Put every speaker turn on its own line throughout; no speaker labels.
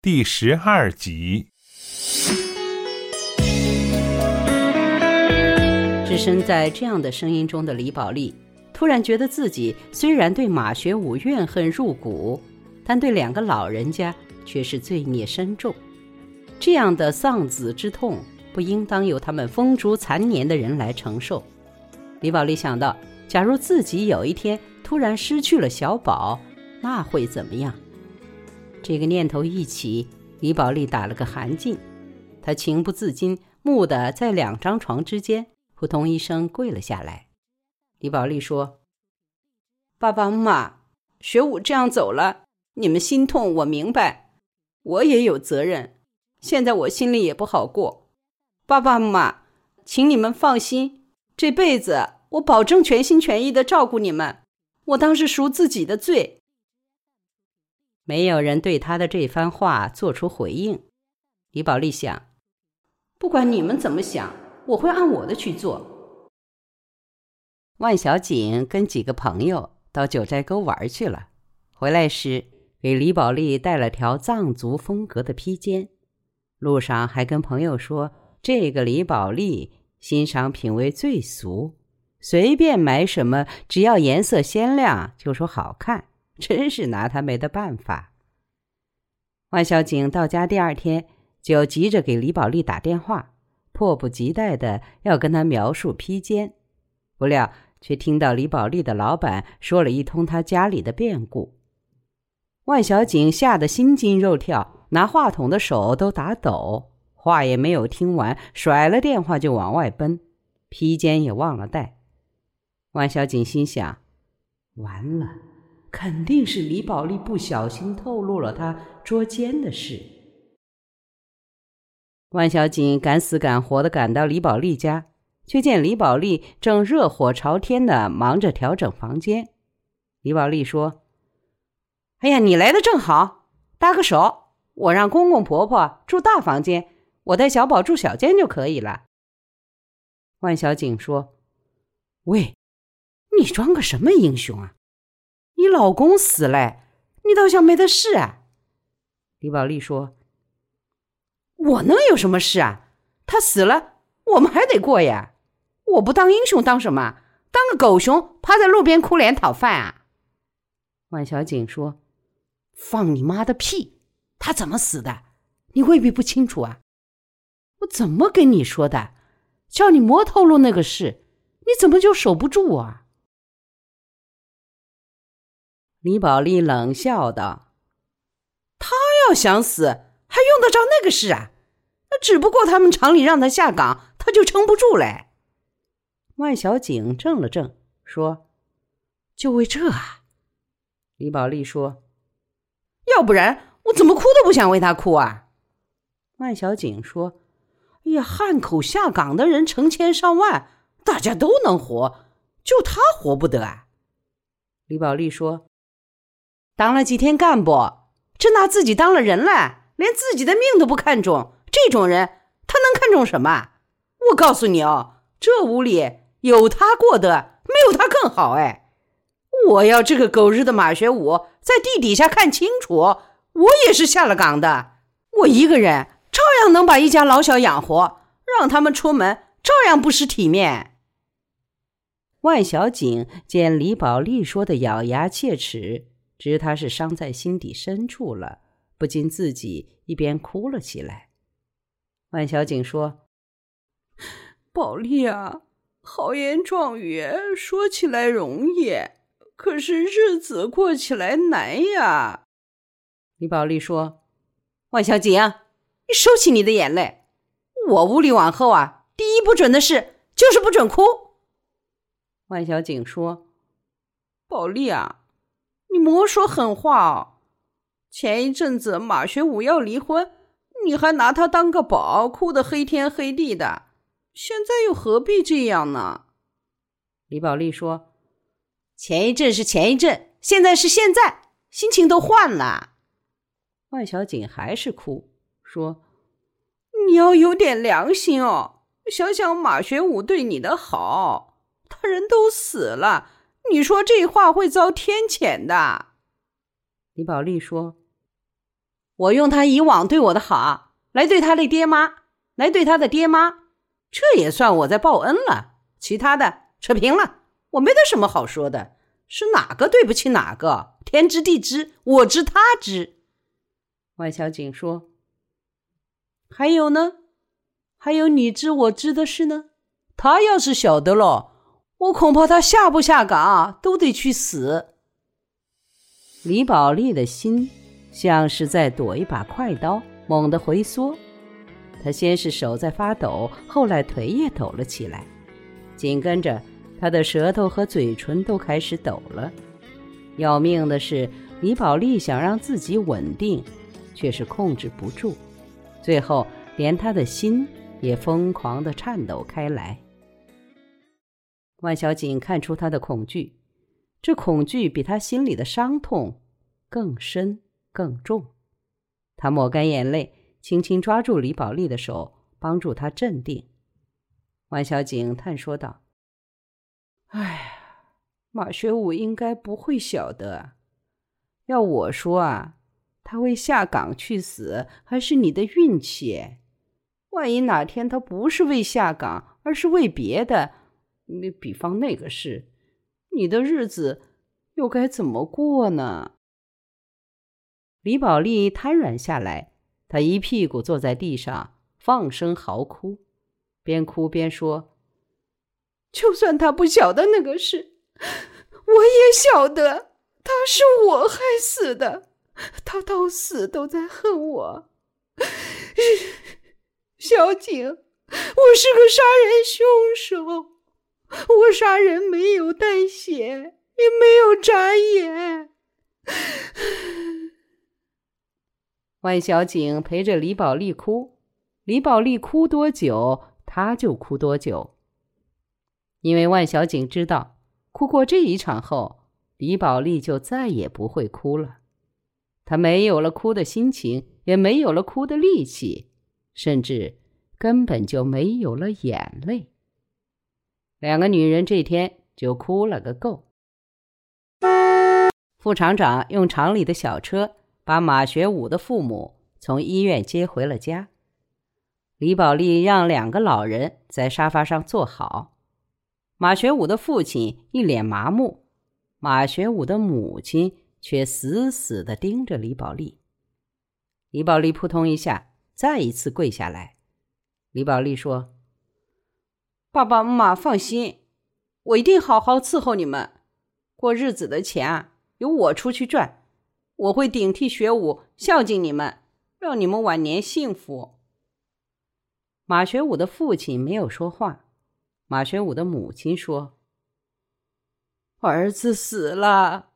第十二集。
置身在这样的声音中的李宝莉，突然觉得自己虽然对马学武怨恨入骨，但对两个老人家却是罪孽深重。这样的丧子之痛，不应当由他们风烛残年的人来承受。李宝莉想到，假如自己有一天突然失去了小宝，那会怎么样？这个念头一起，李宝莉打了个寒噤，她情不自禁，蓦地在两张床之间。扑通一声跪了下来，李宝莉说：“爸爸妈妈，学武这样走了，你们心痛，我明白，我也有责任。现在我心里也不好过。爸爸妈妈，请你们放心，这辈子我保证全心全意的照顾你们。我当是赎自己的罪。”没有人对他的这番话做出回应。李宝莉想：“不管你们怎么想。”我会按我的去做。万小景跟几个朋友到九寨沟玩去了，回来时给李宝莉带了条藏族风格的披肩，路上还跟朋友说：“这个李宝莉欣赏品味最俗，随便买什么只要颜色鲜亮就说好看，真是拿他没得办法。”万小景到家第二天就急着给李宝莉打电话。迫不及待的要跟他描述披肩，不料却听到李宝莉的老板说了一通他家里的变故。万小景吓得心惊肉跳，拿话筒的手都打抖，话也没有听完，甩了电话就往外奔，披肩也忘了带。万小景心想：完了，肯定是李宝莉不小心透露了他捉奸的事。万小景赶死赶活的赶到李宝莉家，却见李宝莉正热火朝天的忙着调整房间。李宝莉说：“哎呀，你来的正好，搭个手，我让公公婆婆住大房间，我带小宝住小间就可以了。”万小景说：“喂，你装个什么英雄啊？你老公死了，你倒像没的事啊？”李宝莉说。我能有什么事啊？他死了，我们还得过呀。我不当英雄当什么？当个狗熊趴在路边哭脸讨饭啊？万小景说：“放你妈的屁！他怎么死的？你未必不清楚啊。我怎么跟你说的？叫你莫透露那个事，你怎么就守不住啊？”李宝莉冷笑道：“他要想死。”还用得着那个事啊？那只不过他们厂里让他下岗，他就撑不住嘞。万小景怔了怔，说：“就为这啊？”李宝莉说：“要不然我怎么哭都不想为他哭啊。”万小景说：“哎呀，汉口下岗的人成千上万，大家都能活，就他活不得啊。”李宝莉说：“当了几天干部，真拿自己当了人了。”连自己的命都不看重，这种人他能看重什么？我告诉你哦，这屋里有他过得，没有他更好。哎，我要这个狗日的马学武在地底下看清楚，我也是下了岗的，我一个人照样能把一家老小养活，让他们出门照样不失体面。万小景见李宝莉说的咬牙切齿，知他是伤在心底深处了。不禁自己一边哭了起来。万小景说：“宝莉啊，豪言壮语说起来容易，可是日子过起来难呀。”李宝莉说：“万小景，你收起你的眼泪。我屋里往后啊，第一不准的事就是不准哭。”万小景说：“宝莉啊，你莫说狠话哦。”前一阵子马学武要离婚，你还拿他当个宝，哭得黑天黑地的。现在又何必这样呢？李宝莉说：“前一阵是前一阵，现在是现在，心情都换了。”万小景还是哭，说：“你要有点良心哦，想想马学武对你的好，他人都死了，你说这话会遭天谴的。”李宝莉说：“我用他以往对我的好来对他的爹妈，来对他的爹妈，这也算我在报恩了。其他的扯平了，我没得什么好说的。是哪个对不起哪个？天知地知，我知他知。万小景说：“还有呢？还有你知我知的事呢？他要是晓得了，我恐怕他下不下岗都得去死。”李宝莉的心像是在躲一把快刀，猛地回缩。他先是手在发抖，后来腿也抖了起来，紧跟着他的舌头和嘴唇都开始抖了。要命的是，李宝莉想让自己稳定，却是控制不住，最后连他的心也疯狂地颤抖开来。万小景看出他的恐惧。这恐惧比他心里的伤痛更深更重，他抹干眼泪，轻轻抓住李宝莉的手，帮助她镇定。万小景叹说道：“哎，马学武应该不会晓得。要我说啊，他为下岗去死，还是你的运气。万一哪天他不是为下岗，而是为别的，你比方那个事。”你的日子又该怎么过呢？李宝莉瘫软下来，她一屁股坐在地上，放声嚎哭，边哭边说：“就算他不晓得那个事，我也晓得他是我害死的，他到死都在恨我。小景，我是个杀人凶手。”我杀人没有带血，也没有眨眼。万小景陪着李宝莉哭，李宝莉哭多久，他就哭多久。因为万小景知道，哭过这一场后，李宝莉就再也不会哭了。她没有了哭的心情，也没有了哭的力气，甚至根本就没有了眼泪。两个女人这天就哭了个够。副厂长用厂里的小车把马学武的父母从医院接回了家。李宝莉让两个老人在沙发上坐好。马学武的父亲一脸麻木，马学武的母亲却死死地盯着李宝莉。李宝莉扑通一下再一次跪下来。李宝莉说。爸爸妈妈放心，我一定好好伺候你们。过日子的钱由我出去赚，我会顶替学武孝敬你们，让你们晚年幸福。马学武的父亲没有说话，马学武的母亲说：“儿子死了，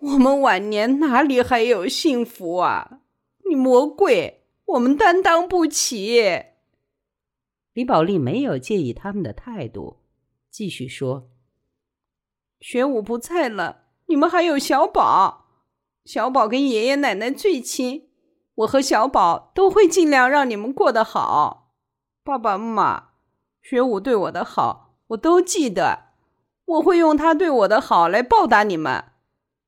我们晚年哪里还有幸福啊？你魔鬼，我们担当不起。”李宝莉没有介意他们的态度，继续说：“学武不在了，你们还有小宝。小宝跟爷爷奶奶最亲，我和小宝都会尽量让你们过得好。爸爸妈妈，学武对我的好，我都记得，我会用他对我的好来报答你们。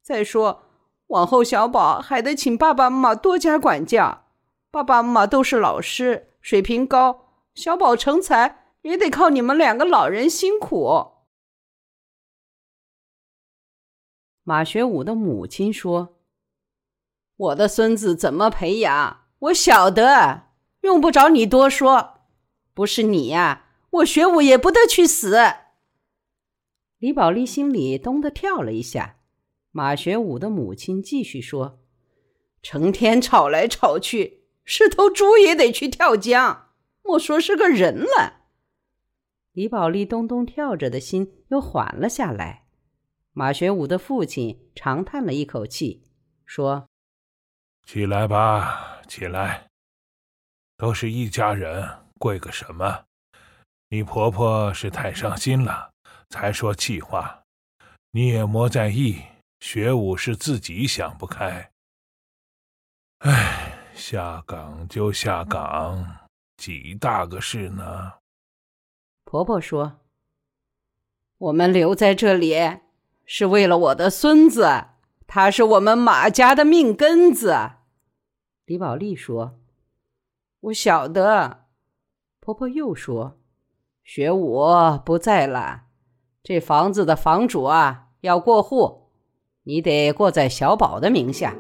再说，往后小宝还得请爸爸妈妈多加管教。爸爸妈妈都是老师，水平高。”小宝成才也得靠你们两个老人辛苦。马学武的母亲说：“我的孙子怎么培养，我晓得，用不着你多说。不是你呀，我学武也不得去死。”李宝莉心里咚的跳了一下。马学武的母亲继续说：“成天吵来吵去，是头猪也得去跳江。”莫说是个人了。李宝莉咚咚跳着的心又缓了下来。马学武的父亲长叹了一口气，说：“
起来吧，起来。都是一家人，跪个什么？你婆婆是太伤心了，才说气话。你也莫在意。学武是自己想不开。哎，下岗就下岗。”几大个事呢？
婆婆说：“我们留在这里是为了我的孙子，他是我们马家的命根子。”李宝莉说：“我晓得。”婆婆又说：“学武不在了，这房子的房主啊要过户，你得过在小宝的名下。”